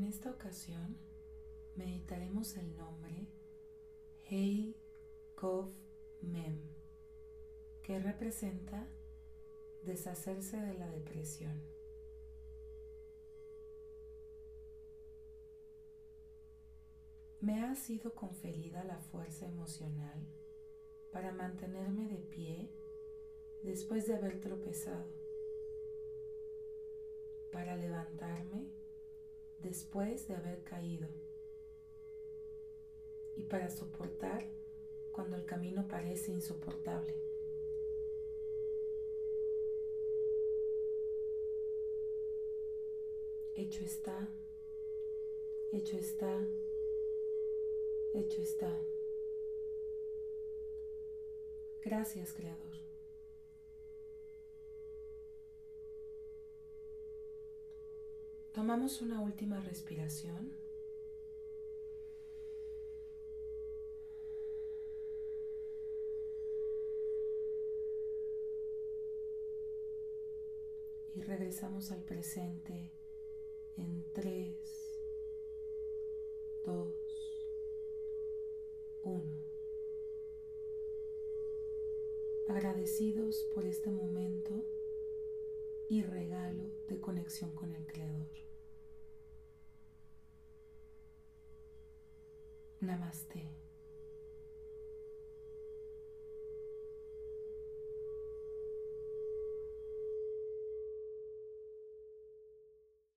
En esta ocasión meditaremos el nombre Hei Kov Mem, que representa deshacerse de la depresión. Me ha sido conferida la fuerza emocional para mantenerme de pie después de haber tropezado, para levantarme después de haber caído y para soportar cuando el camino parece insoportable. Hecho está, hecho está hecho está. Gracias, Creador. Tomamos una última respiración. Y regresamos al presente en 3, 2, 1. Agradecidos por este momento y regalo de conexión con el Creador. Namaste.